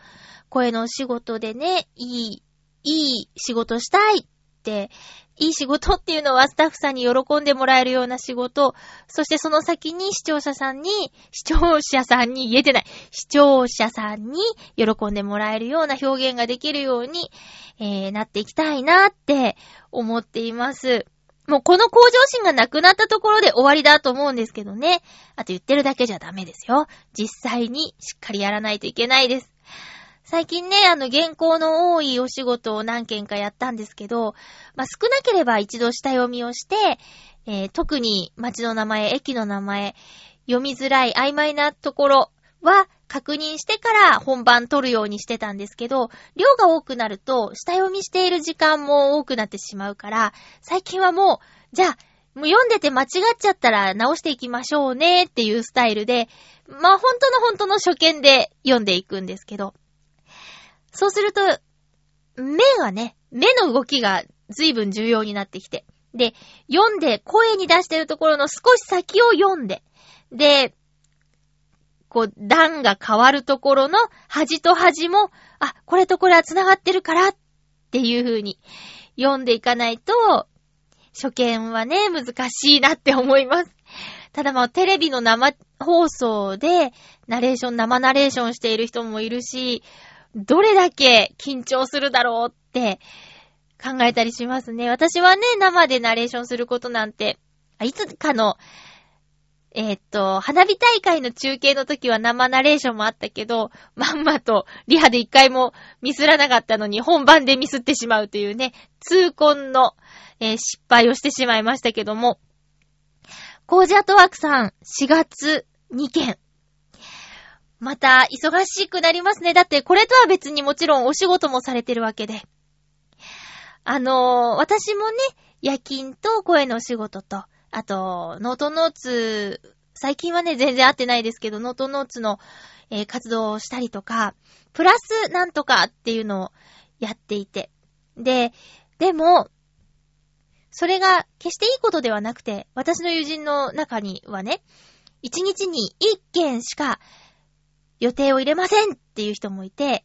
声の仕事でね、いい、いい仕事したいって、いい仕事っていうのはスタッフさんに喜んでもらえるような仕事、そしてその先に視聴者さんに、視聴者さんに言えてない、視聴者さんに喜んでもらえるような表現ができるように、えー、なっていきたいなって思っています。もうこの向上心がなくなったところで終わりだと思うんですけどね。あと言ってるだけじゃダメですよ。実際にしっかりやらないといけないです。最近ね、あの、原稿の多いお仕事を何件かやったんですけど、まあ、少なければ一度下読みをして、えー、特に街の名前、駅の名前、読みづらい曖昧なところは確認してから本番撮るようにしてたんですけど、量が多くなると、下読みしている時間も多くなってしまうから、最近はもう、じゃあ、もう読んでて間違っちゃったら直していきましょうねっていうスタイルで、まあ本当の本当の初見で読んでいくんですけど、そうすると、目がね、目の動きが随分重要になってきて。で、読んで、声に出してるところの少し先を読んで、で、こう、段が変わるところの端と端も、あ、これとこれは繋がってるからっていう風に読んでいかないと、初見はね、難しいなって思います。ただまあ、テレビの生放送で、ナレーション、生ナレーションしている人もいるし、どれだけ緊張するだろうって考えたりしますね。私はね、生でナレーションすることなんて、いつかの、えー、っと、花火大会の中継の時は生ナレーションもあったけど、まんまとリハで一回もミスらなかったのに本番でミスってしまうというね、痛恨の、えー、失敗をしてしまいましたけども、コージアートワークさん、4月2件。また、忙しくなりますね。だって、これとは別にもちろんお仕事もされてるわけで。あのー、私もね、夜勤と声のお仕事と、あと、ノートノーツ、最近はね、全然会ってないですけど、ノートノーツの、えー、活動をしたりとか、プラスなんとかっていうのをやっていて。で、でも、それが決していいことではなくて、私の友人の中にはね、一日に一件しか予定を入れませんっていう人もいて、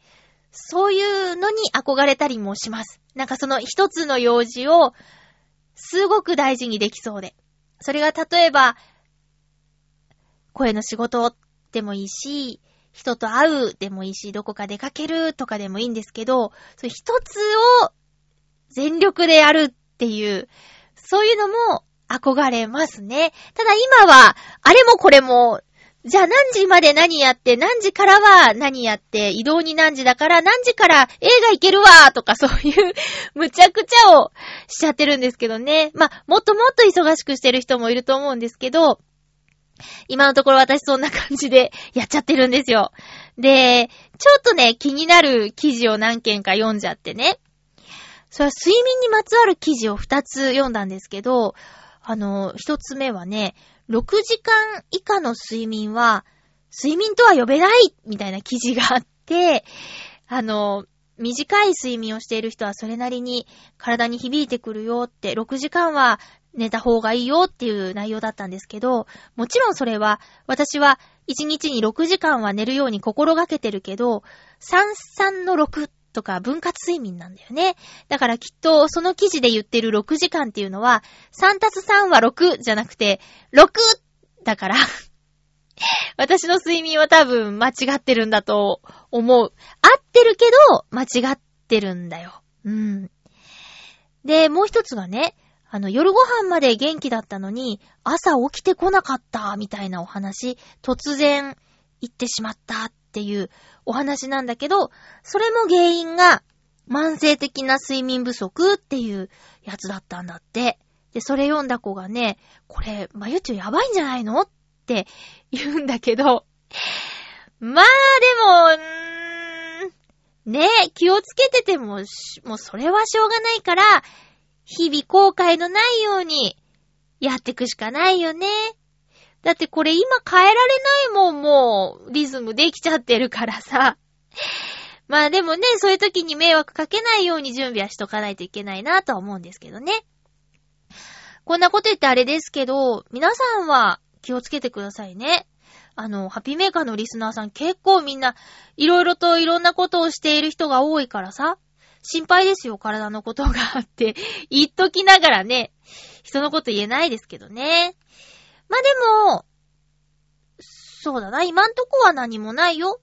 そういうのに憧れたりもします。なんかその一つの用事をすごく大事にできそうで。それが例えば、声の仕事でもいいし、人と会うでもいいし、どこか出かけるとかでもいいんですけど、そ一つを全力でやるっていう、そういうのも憧れますね。ただ今は、あれもこれも、じゃあ何時まで何やって、何時からは何やって、移動に何時だから何時から映画行けるわとかそういう [laughs] むちゃくちゃをしちゃってるんですけどね。まあ、もっともっと忙しくしてる人もいると思うんですけど、今のところ私そんな感じでやっちゃってるんですよ。で、ちょっとね、気になる記事を何件か読んじゃってね。それは睡眠にまつわる記事を2つ読んだんですけど、あの、1つ目はね、6時間以下の睡眠は、睡眠とは呼べないみたいな記事があって、[laughs] あの、短い睡眠をしている人はそれなりに体に響いてくるよって、6時間は寝た方がいいよっていう内容だったんですけど、もちろんそれは、私は1日に6時間は寝るように心がけてるけど、33の6とか分割睡眠なんだよね。だからきっとその記事で言ってる6時間っていうのは、3たす3は6じゃなくて、6だから [laughs] 私の睡眠は多分間違ってるんだと思う。合ってるけど、間違ってるんだよ。うん。で、もう一つがね、あの、夜ご飯まで元気だったのに、朝起きてこなかった、みたいなお話、突然言ってしまったっっていうお話なんだけど、それも原因が慢性的な睡眠不足っていうやつだったんだって。で、それ読んだ子がね、これ、まゆちょやばいんじゃないのって言うんだけど、まあでも、うー、ね気をつけてても、もうそれはしょうがないから、日々後悔のないようにやってくしかないよね。だってこれ今変えられないもん、もう、リズムできちゃってるからさ。[laughs] まあでもね、そういう時に迷惑かけないように準備はしとかないといけないなとは思うんですけどね。こんなこと言ってあれですけど、皆さんは気をつけてくださいね。あの、ハッピーメーカーのリスナーさん結構みんな、いろいろといろんなことをしている人が多いからさ、心配ですよ、体のことがあって。[laughs] 言っときながらね、人のこと言えないですけどね。まあ、でも、そうだな、今んとこは何もないよ。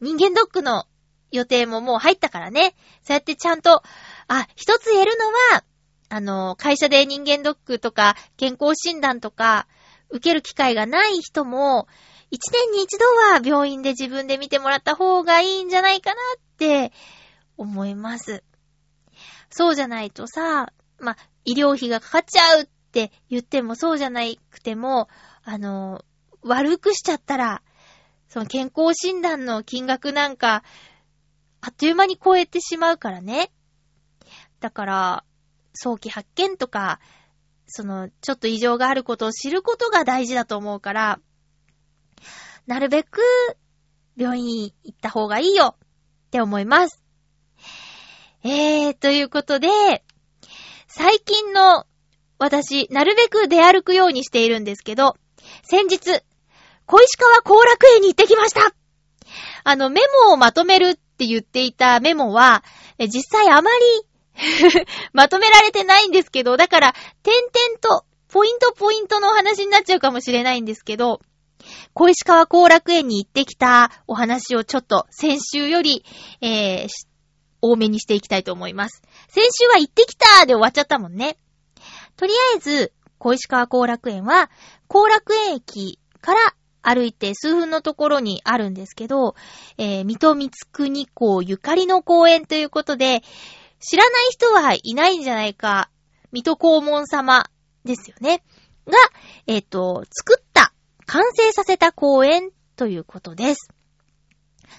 人間ドックの予定ももう入ったからね。そうやってちゃんと、あ、一つ言えるのは、あの、会社で人間ドックとか健康診断とか受ける機会がない人も、一年に一度は病院で自分で見てもらった方がいいんじゃないかなって思います。そうじゃないとさ、まあ医療費がかかっちゃうっって言ってもそうじゃなくても、あの、悪くしちゃったら、その健康診断の金額なんか、あっという間に超えてしまうからね。だから、早期発見とか、その、ちょっと異常があることを知ることが大事だと思うから、なるべく、病院行った方がいいよって思います。えー、ということで、最近の私、なるべく出歩くようにしているんですけど、先日、小石川後楽園に行ってきましたあの、メモをまとめるって言っていたメモは、実際あまり [laughs] まとめられてないんですけど、だから、点々と、ポイントポイントのお話になっちゃうかもしれないんですけど、小石川後楽園に行ってきたお話をちょっと先週より、えー、多めにしていきたいと思います。先週は行ってきたで終わっちゃったもんね。とりあえず、小石川後楽園は、後楽園駅から歩いて数分のところにあるんですけど、えー、水戸光国公ゆかりの公園ということで、知らない人はいないんじゃないか、水戸黄門様ですよね。が、えっ、ー、と、作った、完成させた公園ということです。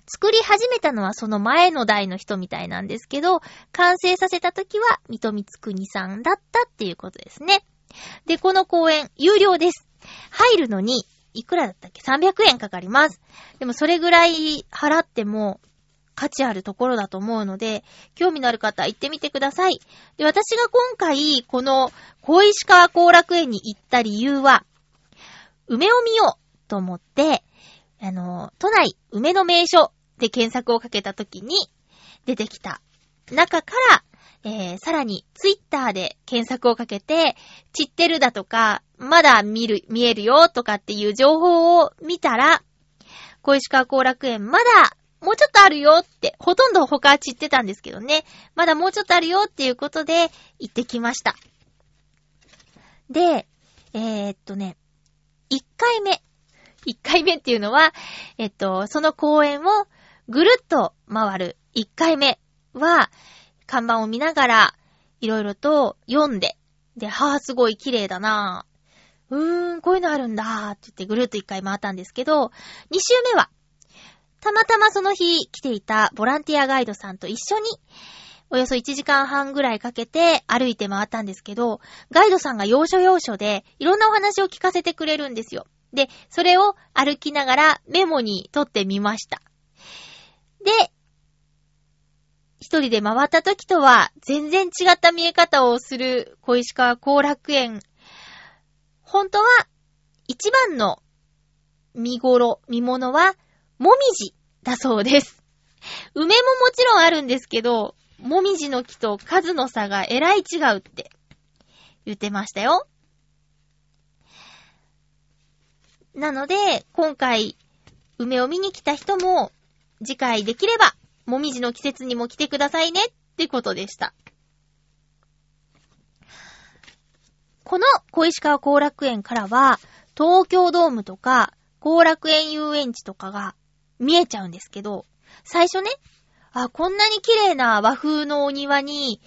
作り始めたのはその前の代の人みたいなんですけど、完成させた時は、水戸光国さんだったっていうことですね。で、この公園、有料です。入るのに、いくらだったっけ ?300 円かかります。でもそれぐらい払っても価値あるところだと思うので、興味のある方行ってみてください。で、私が今回、この小石川後楽園に行った理由は、梅を見ようと思って、あの、都内梅の名所で検索をかけた時に出てきた中から、えー、さらにツイッターで検索をかけて、散ってるだとか、まだ見る、見えるよとかっていう情報を見たら、小石川後楽園まだもうちょっとあるよって、ほとんど他散ってたんですけどね。まだもうちょっとあるよっていうことで行ってきました。で、えー、っとね、1回目。1回目っていうのは、えっと、その公園をぐるっと回る1回目は、看板を見ながら、いろいろと読んで、で、はぁ、すごい綺麗だなぁ。うーん、こういうのあるんだーって言ってぐるっと一回回ったんですけど、二週目は、たまたまその日来ていたボランティアガイドさんと一緒に、およそ1時間半ぐらいかけて歩いて回ったんですけど、ガイドさんが要所要所でいろんなお話を聞かせてくれるんですよ。で、それを歩きながらメモに取ってみました。で、一人で回った時とは全然違った見え方をする小石川後楽園。本当は一番の見頃、見物はもみじだそうです。梅ももちろんあるんですけど、もみじの木と数の差がえらい違うって言ってましたよ。なので、今回、梅を見に来た人も、次回できれば、もみじの季節にも来てくださいねってことでした。この小石川後楽園からは、東京ドームとか、後楽園遊園地とかが見えちゃうんですけど、最初ね、あ、こんなに綺麗な和風のお庭に、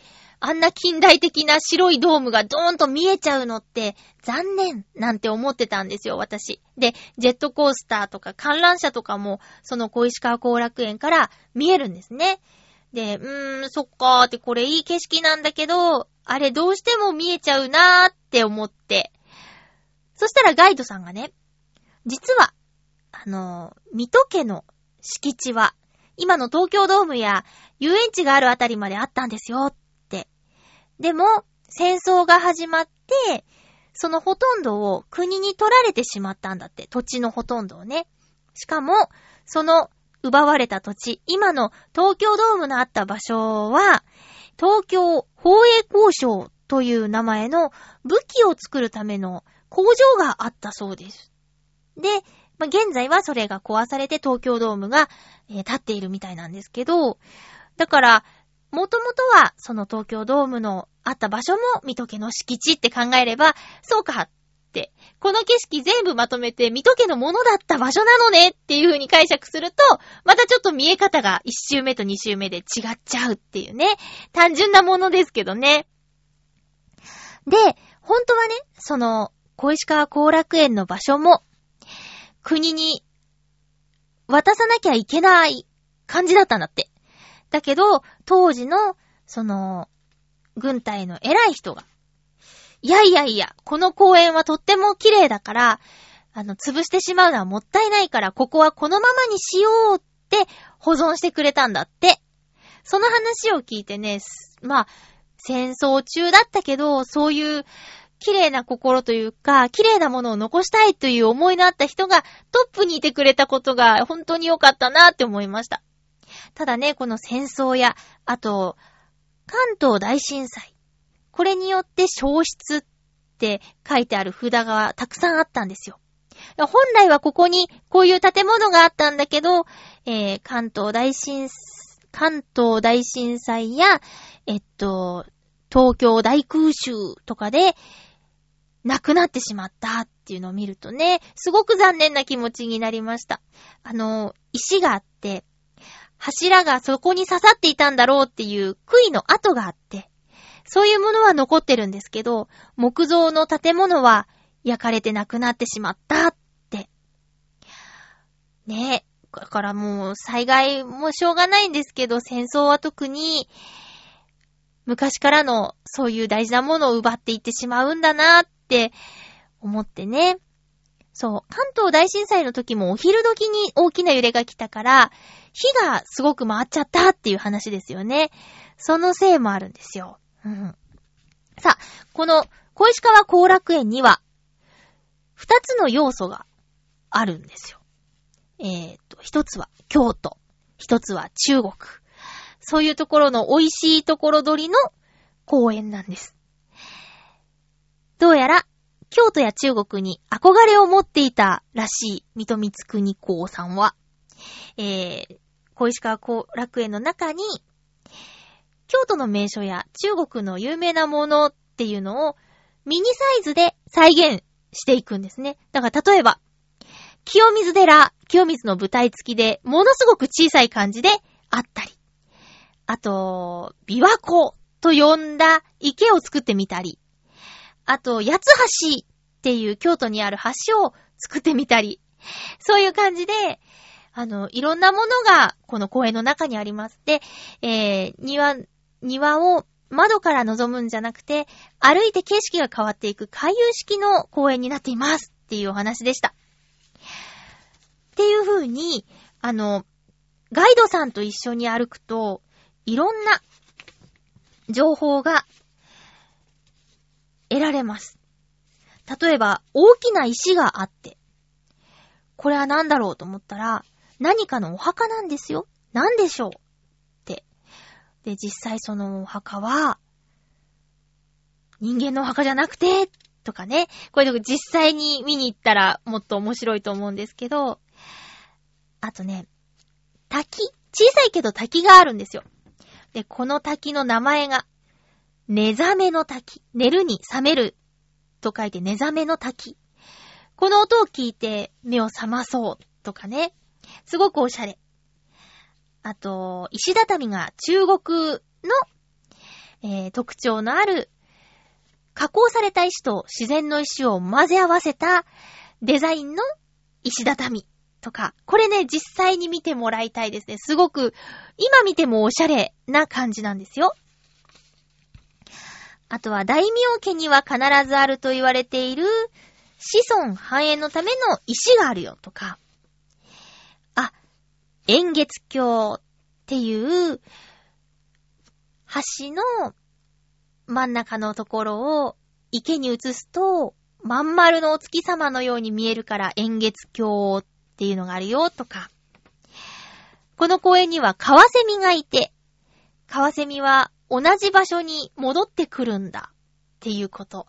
あんな近代的な白いドームがドーンと見えちゃうのって残念なんて思ってたんですよ、私。で、ジェットコースターとか観覧車とかも、その小石川後楽園から見えるんですね。で、うーん、そっかーってこれいい景色なんだけど、あれどうしても見えちゃうなーって思って。そしたらガイドさんがね、実は、あの、水戸家の敷地は、今の東京ドームや遊園地があるあたりまであったんですよでも、戦争が始まって、そのほとんどを国に取られてしまったんだって。土地のほとんどをね。しかも、その奪われた土地、今の東京ドームのあった場所は、東京放映交渉という名前の武器を作るための工場があったそうです。で、まあ、現在はそれが壊されて東京ドームが、えー、立っているみたいなんですけど、だから、もともとは、その東京ドームのあった場所も水戸家の敷地って考えれば、そうかって、この景色全部まとめて水戸家のものだった場所なのねっていう風に解釈すると、またちょっと見え方が一周目と二周目で違っちゃうっていうね。単純なものですけどね。で、本当はね、その、小石川後楽園の場所も、国に渡さなきゃいけない感じだったんだって。だけど、当時の、その、軍隊の偉い人が、いやいやいや、この公園はとっても綺麗だから、あの、潰してしまうのはもったいないから、ここはこのままにしようって保存してくれたんだって。その話を聞いてね、まあ、戦争中だったけど、そういう綺麗な心というか、綺麗なものを残したいという思いのあった人がトップにいてくれたことが本当に良かったなって思いました。ただね、この戦争や、あと、関東大震災。これによって消失って書いてある札がたくさんあったんですよ。本来はここにこういう建物があったんだけど、えー、関東大震、関東大震災や、えっと、東京大空襲とかで、亡くなってしまったっていうのを見るとね、すごく残念な気持ちになりました。あの、石があって、柱がそこに刺さっていたんだろうっていう杭の跡があって、そういうものは残ってるんですけど、木造の建物は焼かれてなくなってしまったって。ねえ。だからもう災害もしょうがないんですけど、戦争は特に昔からのそういう大事なものを奪っていってしまうんだなって思ってね。そう。関東大震災の時もお昼時に大きな揺れが来たから、火がすごく回っちゃったっていう話ですよね。そのせいもあるんですよ。うん。さあ、この小石川後楽園には、二つの要素があるんですよ。えー、と、一つは京都、一つは中国。そういうところの美味しいところ取りの公園なんです。どうやら京都や中国に憧れを持っていたらしい、水戸光国公さんは、えー、小石川後楽園の中に、京都の名所や中国の有名なものっていうのをミニサイズで再現していくんですね。だから例えば、清水寺、清水の舞台付きで、ものすごく小さい感じであったり。あと、琵琶湖と呼んだ池を作ってみたり。あと、八つ橋っていう京都にある橋を作ってみたり、そういう感じで、あの、いろんなものがこの公園の中にあります。で、えー、庭、庭を窓から覗むんじゃなくて、歩いて景色が変わっていく回遊式の公園になっていますっていうお話でした。っていう風に、あの、ガイドさんと一緒に歩くと、いろんな情報が得られます。例えば、大きな石があって、これは何だろうと思ったら、何かのお墓なんですよ。何でしょうって。で、実際そのお墓は、人間のお墓じゃなくて、とかね。これ実際に見に行ったらもっと面白いと思うんですけど、あとね、滝。小さいけど滝があるんですよ。で、この滝の名前が、寝覚めの滝。寝るに覚めると書いて寝覚めの滝。この音を聞いて目を覚まそうとかね。すごくおしゃれ。あと、石畳が中国の、えー、特徴のある加工された石と自然の石を混ぜ合わせたデザインの石畳とか、これね、実際に見てもらいたいですね。すごく、今見てもおしゃれな感じなんですよ。あとは大名家には必ずあると言われている子孫繁栄のための石があるよとか、円月橋っていう橋の真ん中のところを池に移すと、まん丸のお月様のように見えるから円月橋っていうのがあるよとか、この公園にはカワセミがいて、カワセミは同じ場所に戻ってくるんだっていうこと。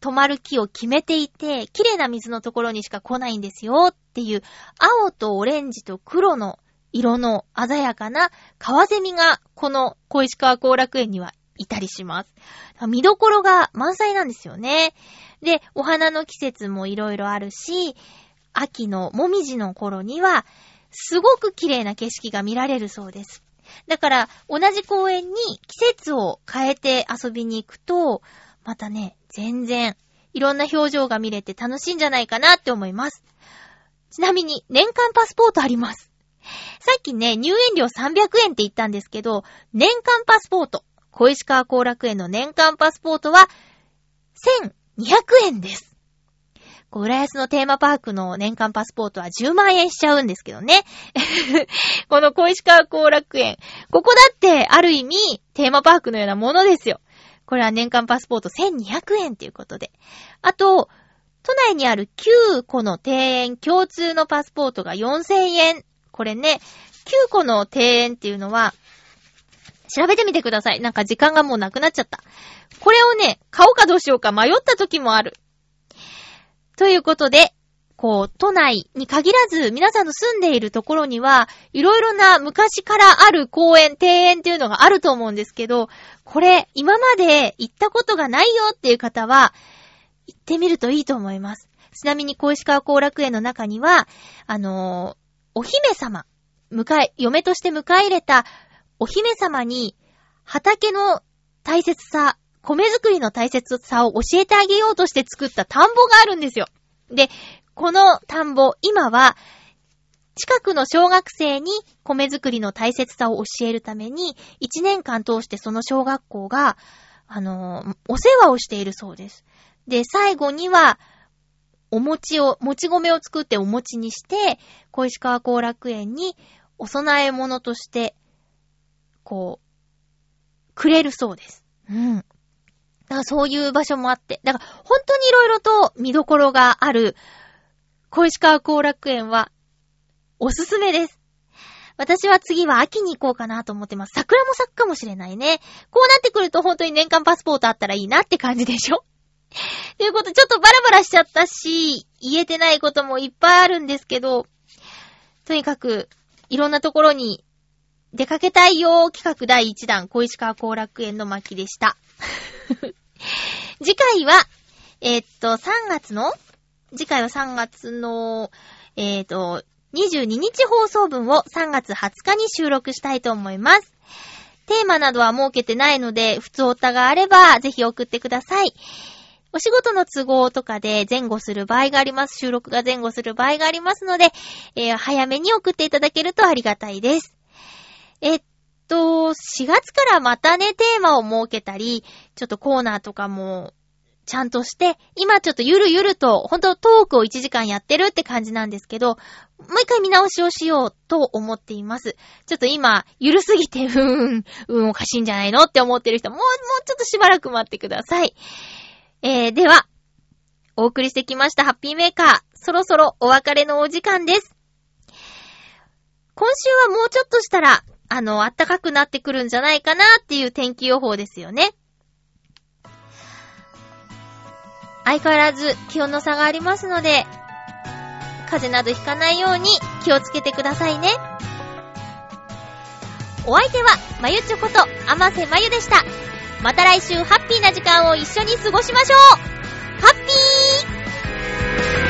止まる木を決めていて、綺麗な水のところにしか来ないんですよっていう、青とオレンジと黒の色の鮮やかなカワセミがこの小石川後楽園にはいたりします。見どころが満載なんですよね。で、お花の季節もいろいろあるし、秋のもみじの頃には、すごく綺麗な景色が見られるそうです。だから、同じ公園に季節を変えて遊びに行くと、またね、全然、いろんな表情が見れて楽しいんじゃないかなって思います。ちなみに、年間パスポートあります。さっきね、入園料300円って言ったんですけど、年間パスポート、小石川後楽園の年間パスポートは、1200円です。こう、浦安のテーマパークの年間パスポートは10万円しちゃうんですけどね。[laughs] この小石川後楽園。ここだって、ある意味、テーマパークのようなものですよ。これは年間パスポート1200円ということで。あと、都内にある9個の庭園共通のパスポートが4000円。これね、9個の庭園っていうのは、調べてみてください。なんか時間がもうなくなっちゃった。これをね、買おうかどうしようか迷った時もある。ということで、こう、都内に限らず、皆さんの住んでいるところには、いろいろな昔からある公園、庭園っていうのがあると思うんですけど、これ、今まで行ったことがないよっていう方は、行ってみるといいと思います。ちなみに、小石川後楽園の中には、あのー、お姫様、迎え、嫁として迎え入れたお姫様に、畑の大切さ、米作りの大切さを教えてあげようとして作った田んぼがあるんですよ。で、この田んぼ、今は、近くの小学生に米作りの大切さを教えるために、1年間通してその小学校が、あの、お世話をしているそうです。で、最後には、お餅を、もち米を作ってお餅にして、小石川後楽園にお供え物として、こう、くれるそうです。うん。だからそういう場所もあって。だから本当に色々と見どころがある小石川後楽園は、おすすめです。私は次は秋に行こうかなと思ってます。桜も咲くかもしれないね。こうなってくると本当に年間パスポートあったらいいなって感じでしょ [laughs] ということ、ちょっとバラバラしちゃったし、言えてないこともいっぱいあるんですけど、とにかく、いろんなところに出かけたいよ企画第1弾、小石川後楽園の巻でした。[laughs] 次回は、えー、っと、3月の次回は3月の、えっ、ー、と、22日放送分を3月20日に収録したいと思います。テーマなどは設けてないので、普通おたがあれば、ぜひ送ってください。お仕事の都合とかで前後する場合があります。収録が前後する場合がありますので、えー、早めに送っていただけるとありがたいです。えっと、4月からまたね、テーマを設けたり、ちょっとコーナーとかもちゃんとして、今ちょっとゆるゆると、ほんとトークを1時間やってるって感じなんですけど、もう一回見直しをしようと思っています。ちょっと今、ゆるすぎて、うーん、うんおかしいんじゃないのって思ってる人、もう、もうちょっとしばらく待ってください。えー、では、お送りしてきましたハッピーメーカー、そろそろお別れのお時間です。今週はもうちょっとしたら、あの、暖かくなってくるんじゃないかなっていう天気予報ですよね。相変わらず気温の差がありますので、風邪などひかないように気をつけてくださいね。お相手は、まゆちょこと、あませまゆでした。また来週ハッピーな時間を一緒に過ごしましょうハッピー